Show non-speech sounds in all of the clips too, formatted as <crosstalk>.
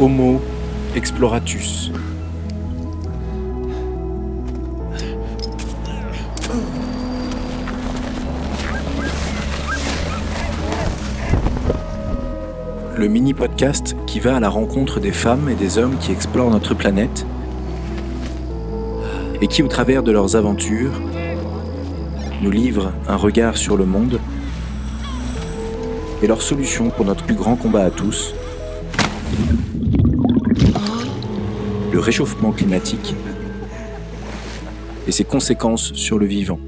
Homo exploratus. Le mini-podcast qui va à la rencontre des femmes et des hommes qui explorent notre planète et qui, au travers de leurs aventures, nous livrent un regard sur le monde et leurs solutions pour notre plus grand combat à tous, le réchauffement climatique et ses conséquences sur le vivant.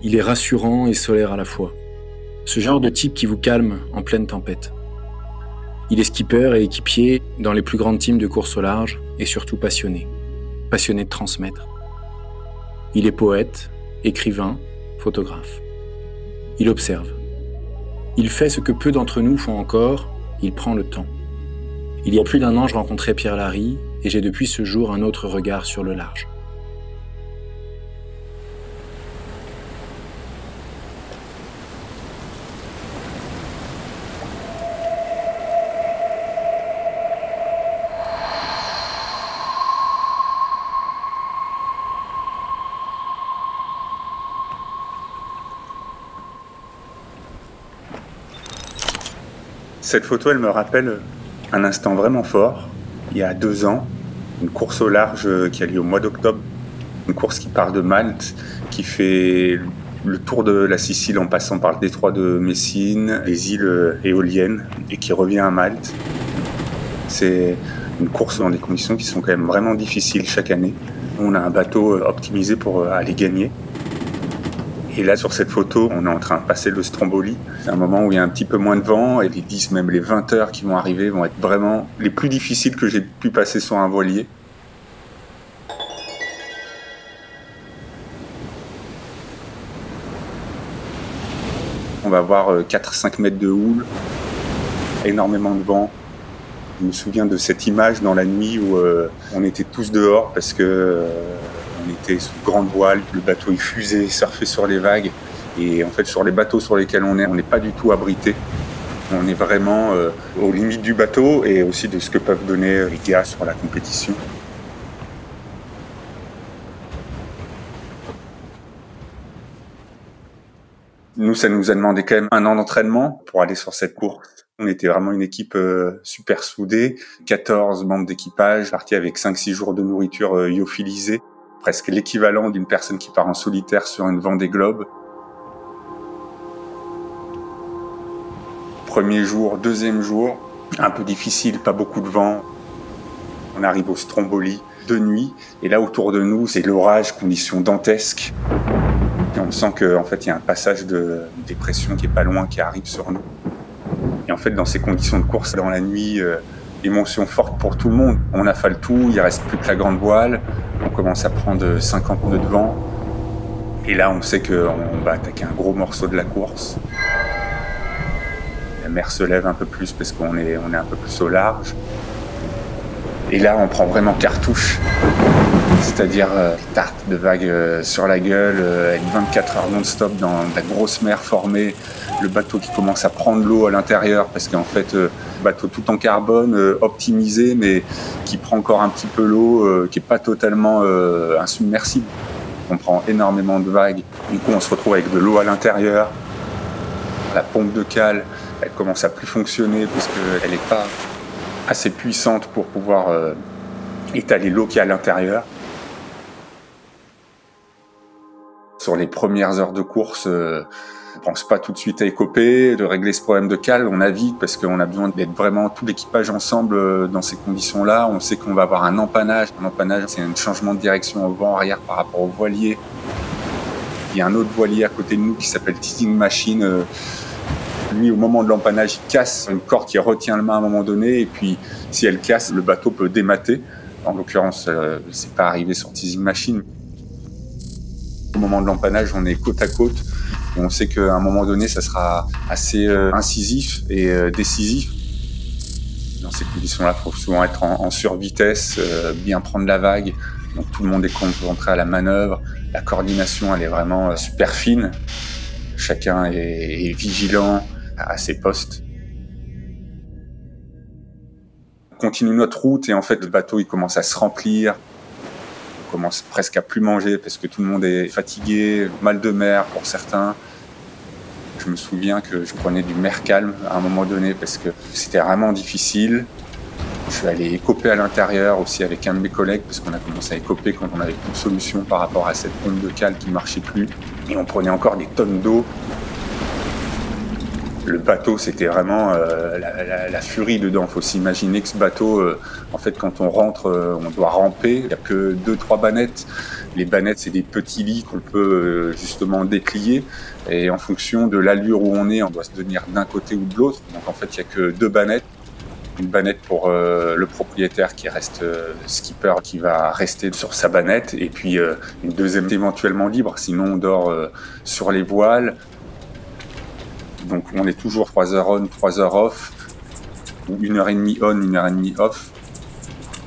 Il est rassurant et solaire à la fois. Ce genre de type qui vous calme en pleine tempête. Il est skipper et équipier dans les plus grandes teams de course au large et surtout passionné. Passionné de transmettre. Il est poète, écrivain, photographe. Il observe. Il fait ce que peu d'entre nous font encore, il prend le temps. Il y a plus d'un an, je rencontrais Pierre Larry et j'ai depuis ce jour un autre regard sur le large. Cette photo, elle me rappelle un instant vraiment fort. Il y a deux ans, une course au large qui a lieu au mois d'octobre. Une course qui part de Malte, qui fait le tour de la Sicile en passant par le détroit de Messine, les îles éoliennes, et qui revient à Malte. C'est une course dans des conditions qui sont quand même vraiment difficiles chaque année. On a un bateau optimisé pour aller gagner. Et là, sur cette photo, on est en train de passer le Stromboli. C'est un moment où il y a un petit peu moins de vent et les 10, même les 20 heures qui vont arriver vont être vraiment les plus difficiles que j'ai pu passer sur un voilier. On va avoir 4-5 mètres de houle, énormément de vent. Je me souviens de cette image dans la nuit où on était tous dehors parce que on était sous grande voile, le bateau il fusait, surfait sur les vagues. Et en fait, sur les bateaux sur lesquels on est, on n'est pas du tout abrité. On est vraiment euh, aux limites du bateau et aussi de ce que peuvent donner les gars sur la compétition. Nous, ça nous a demandé quand même un an d'entraînement pour aller sur cette course. On était vraiment une équipe euh, super soudée, 14 membres d'équipage, partis avec 5-6 jours de nourriture euh, lyophilisée presque l'équivalent d'une personne qui part en solitaire sur une Vendée Globe. Premier jour, deuxième jour, un peu difficile, pas beaucoup de vent. On arrive au Stromboli de nuit, et là autour de nous, c'est l'orage, conditions dantesques. Et on sent qu'en en fait, il y a un passage de dépression qui est pas loin, qui arrive sur nous. Et en fait, dans ces conditions de course, dans la nuit, euh, émotion forte pour tout le monde. On affale tout, il reste plus que la grande voile, on commence à prendre 50 nœuds de vent. Et là, on sait qu'on va attaquer un gros morceau de la course. La mer se lève un peu plus parce qu'on est, un peu plus au large. Et là, on prend vraiment cartouche. C'est-à-dire euh, tarte de vagues euh, sur la gueule, euh, 24 heures non-stop dans la grosse mer formée, le bateau qui commence à prendre l'eau à l'intérieur parce qu'en fait, euh, bateau tout en carbone, optimisé, mais qui prend encore un petit peu l'eau, qui est pas totalement insubmersible. On prend énormément de vagues. Du coup, on se retrouve avec de l'eau à l'intérieur. La pompe de cale, elle commence à plus fonctionner parce qu'elle n'est pas assez puissante pour pouvoir étaler l'eau qui est à l'intérieur. Sur les premières heures de course, on pense pas tout de suite à écoper, de régler ce problème de cale. On navigue parce qu'on a besoin d'être vraiment tout l'équipage ensemble euh, dans ces conditions-là. On sait qu'on va avoir un empannage. Un empannage, c'est un changement de direction au vent arrière par rapport au voilier. Il y a un autre voilier à côté de nous qui s'appelle Teasing Machine. Euh, lui, au moment de l'empannage, il casse une corde qui retient le main à un moment donné. Et puis, si elle casse, le bateau peut démater. En l'occurrence, euh, c'est pas arrivé sur Teasing Machine. Au moment de l'empannage, on est côte à côte. On sait qu'à un moment donné, ça sera assez euh, incisif et euh, décisif. Dans ces conditions-là, il faut souvent être en, en survitesse, euh, bien prendre la vague. Donc tout le monde est concentré à la manœuvre. La coordination, elle est vraiment super fine. Chacun est, est vigilant. à ses postes. On continue notre route et en fait le bateau il commence à se remplir. Commence presque à plus manger parce que tout le monde est fatigué, mal de mer pour certains. Je me souviens que je prenais du mer calme à un moment donné parce que c'était vraiment difficile. Je suis allé écoper à l'intérieur aussi avec un de mes collègues parce qu'on a commencé à écoper quand on avait plus de solution par rapport à cette pompe de cale qui ne marchait plus. Et on prenait encore des tonnes d'eau. Le bateau, c'était vraiment euh, la, furie dedans. Il faut s'imaginer que ce bateau, euh, en fait, quand on rentre, euh, on doit ramper. Il n'y a que deux, trois bannettes. Les bannettes, c'est des petits lits qu'on peut justement déplier. Et en fonction de l'allure où on est, on doit se tenir d'un côté ou de l'autre. Donc en fait, il n'y a que deux bannettes une banette pour le propriétaire qui reste skipper, qui va rester sur sa banette, et puis une deuxième éventuellement libre, sinon on dort sur les voiles. Donc on est toujours 3 heures on, 3 heures off, ou une heure et demie on, une heure et demie off.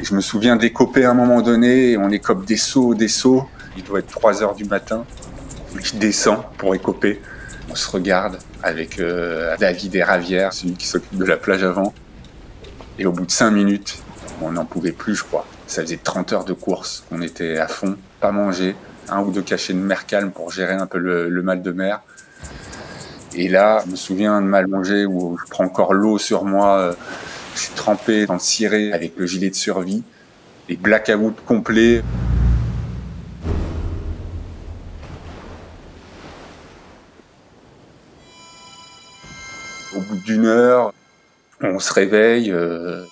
Je me souviens d'écoper à un moment donné, on écope des sauts, des sauts, il doit être 3 heures du matin, je descends pour écoper. On se regarde avec David et Ravière, celui qui s'occupe de la plage avant. Et au bout de 5 minutes, on n'en pouvait plus, je crois. Ça faisait 30 heures de course. On était à fond, pas manger, un ou deux cachets de mer calme pour gérer un peu le, mal de mer. Et là, je me souviens de m'allonger où je prends encore l'eau sur moi. Euh, je suis trempé dans le ciré avec le gilet de survie. Et blackout complet. Au bout d'une heure, on se réveille. Il euh,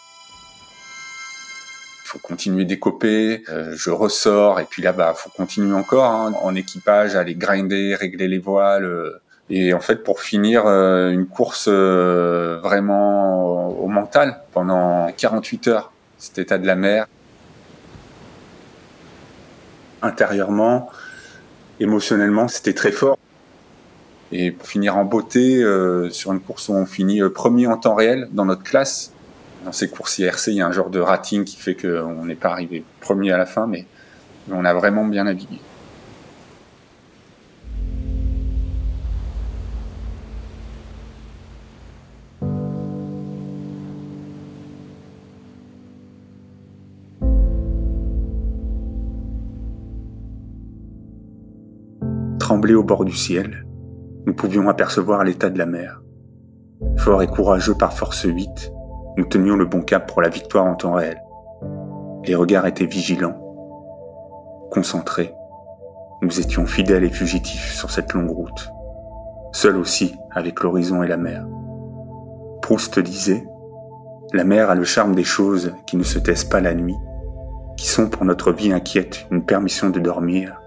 faut continuer d'écoper. Euh, je ressors et puis là, bah, faut continuer encore hein, en équipage, aller grinder, régler les voiles. Et en fait, pour finir une course vraiment au mental pendant 48 heures, cet état de la mer, intérieurement, émotionnellement, c'était très fort et pour finir en beauté euh, sur une course où on finit euh, premier en temps réel dans notre classe. Dans ces courses IRC, il y a un genre de rating qui fait qu'on n'est pas arrivé premier à la fin, mais on a vraiment bien navigué. Au bord du ciel, nous pouvions apercevoir l'état de la mer. Fort et courageux par force 8, nous tenions le bon cap pour la victoire en temps réel. Les regards étaient vigilants, concentrés. Nous étions fidèles et fugitifs sur cette longue route, seuls aussi avec l'horizon et la mer. Proust disait La mer a le charme des choses qui ne se taisent pas la nuit, qui sont pour notre vie inquiète une permission de dormir,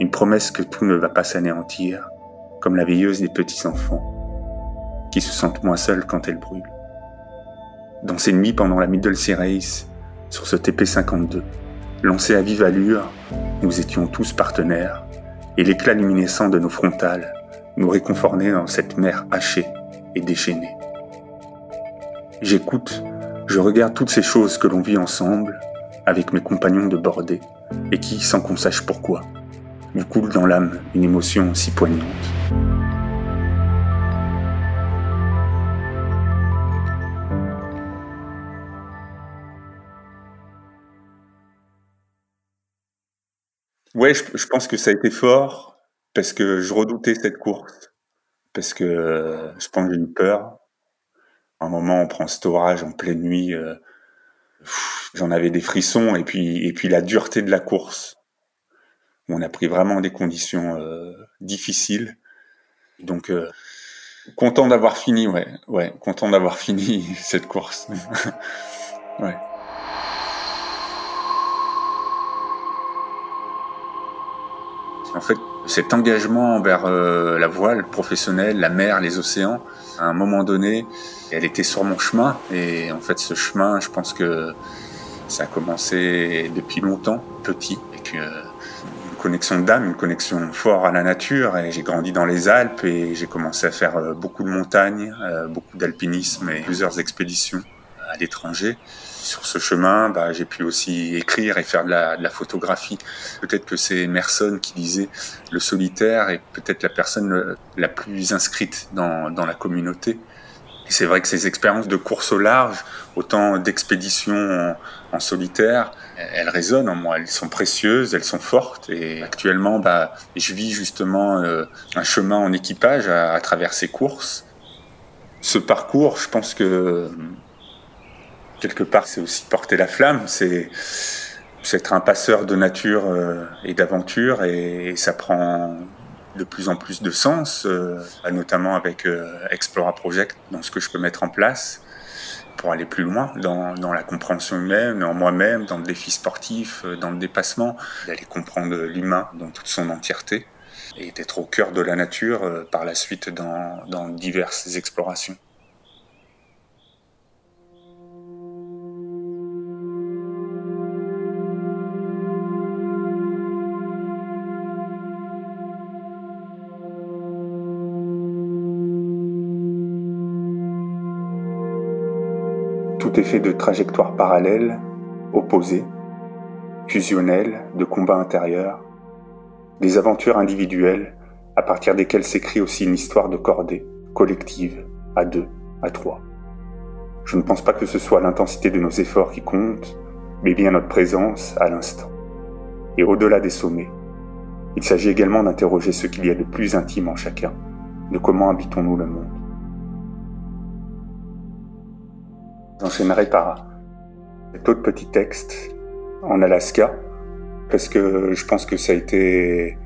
une promesse que tout ne va pas s'anéantir, comme la veilleuse des petits-enfants, qui se sentent moins seuls quand elle brûle. Dans ces nuits pendant la Middle Race, sur ce TP52, lancé à vive allure, nous étions tous partenaires, et l'éclat luminescent de nos frontales nous réconfortait dans cette mer hachée et déchaînée. J'écoute, je regarde toutes ces choses que l'on vit ensemble, avec mes compagnons de bordée, et qui, sans qu'on sache pourquoi, nous coule dans l'âme une émotion si poignante. Ouais, je, pense que ça a été fort parce que je redoutais cette course. Parce que euh, je pense que j'ai eu peur. un moment, on prend cet orage en pleine nuit. Euh, j'en avais des frissons et puis la dureté de la course on a pris vraiment des conditions euh, difficiles. Donc euh, content d'avoir fini, ouais, ouais, content d'avoir <laughs> fini cette course. <laughs> ouais. En fait, cet engagement envers euh, la voile professionnelle, la mer, les océans, à un moment donné, elle était sur mon chemin. Et en fait, ce chemin, je pense que ça a commencé depuis longtemps, petit, et que connexion d'âme, une connexion forte à la nature. Et j'ai grandi dans les Alpes et j'ai commencé à faire euh, beaucoup de montagnes, euh, beaucoup d'alpinisme et plusieurs expéditions. à l'étranger. Sur ce chemin, bah, j'ai pu aussi écrire et faire de la, photographie. Peut-être que c'est Emerson qui disait le solitaire est peut-être la personne la plus inscrite dans, la communauté. C'est vrai que ces expériences de course au large, autant d'expéditions en, solitaire, elles résonnent en moi, elles sont précieuses, elles sont fortes. Et actuellement, bah, je vis justement euh, un chemin en équipage à, travers ces courses. Ce parcours, je pense que quelque part, c'est aussi porter la flamme, c'est être un passeur de nature euh, et d'aventure, et, ça prend de plus en plus de sens, euh, notamment avec Explora Project, dans ce que je peux mettre en place pour aller plus loin dans, dans la compréhension humaine, en moi-même, dans le défi sportif, euh, dans le dépassement, d'aller comprendre l'humain dans toute son entièreté et d'être au cœur de la nature par la suite dans, dans diverses explorations. Tout est fait de trajectoires parallèles, opposées, fusionnelles, de combats intérieurs, des aventures individuelles à partir desquelles s'écrit aussi une histoire de cordée, collective, à deux, à trois. Je ne pense pas que ce soit l'intensité de nos efforts qui compte, mais bien notre présence à l'instant. Et au-delà des sommets, il s'agit également d'interroger ce qu'il y a de plus intime en chacun, de comment habitons-nous le monde. J'enchaînerai par cet autre petit texte en Alaska, parce que je pense que ça a été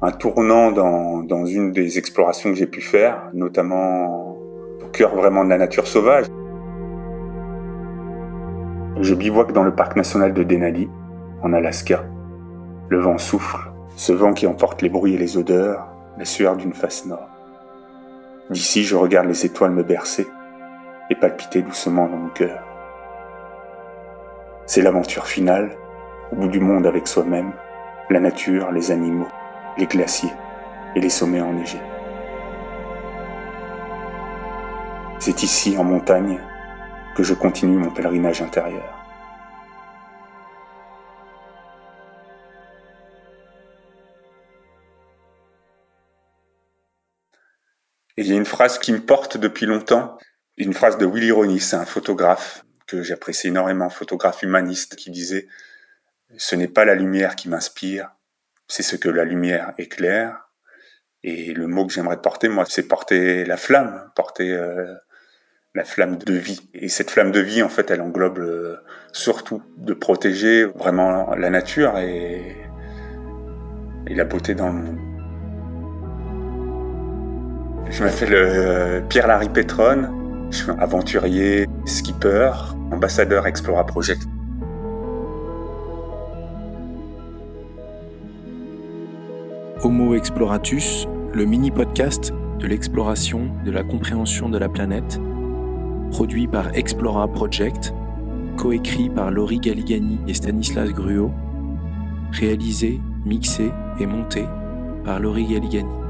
un tournant dans, dans une des explorations que j'ai pu faire, notamment au cœur vraiment de la nature sauvage. Je bivouac dans le parc national de Denali, en Alaska. Le vent souffle, ce vent qui emporte les bruits et les odeurs, la sueur d'une face nord. D'ici, je regarde les étoiles me bercer et palpiter doucement dans mon cœur. C'est l'aventure finale, au bout du monde avec soi-même, la nature, les animaux, les glaciers et les sommets enneigés. C'est ici, en montagne, que je continue mon pèlerinage intérieur. il y a une phrase qui me porte depuis longtemps, une phrase de Willy Ronis, un photographe que j'apprécie énormément, photographe humaniste, qui disait Ce n'est pas la lumière qui m'inspire, c'est ce que la lumière éclaire. Et le mot que j'aimerais porter, moi, c'est porter la flamme, porter euh, la flamme de vie. Et cette flamme de vie, en fait, elle englobe euh, surtout de protéger vraiment la nature et, la beauté dans le monde. Je m'appelle euh, Pierre-Larry Petron. Je suis aventurier, skipper, ambassadeur Explora Project. Homo Exploratus, le mini-podcast de l'exploration, de la compréhension de la planète, produit par Explora Project, coécrit par Laurie Galigani et Stanislas Gruot, réalisé, mixé et monté par Laurie Galigani.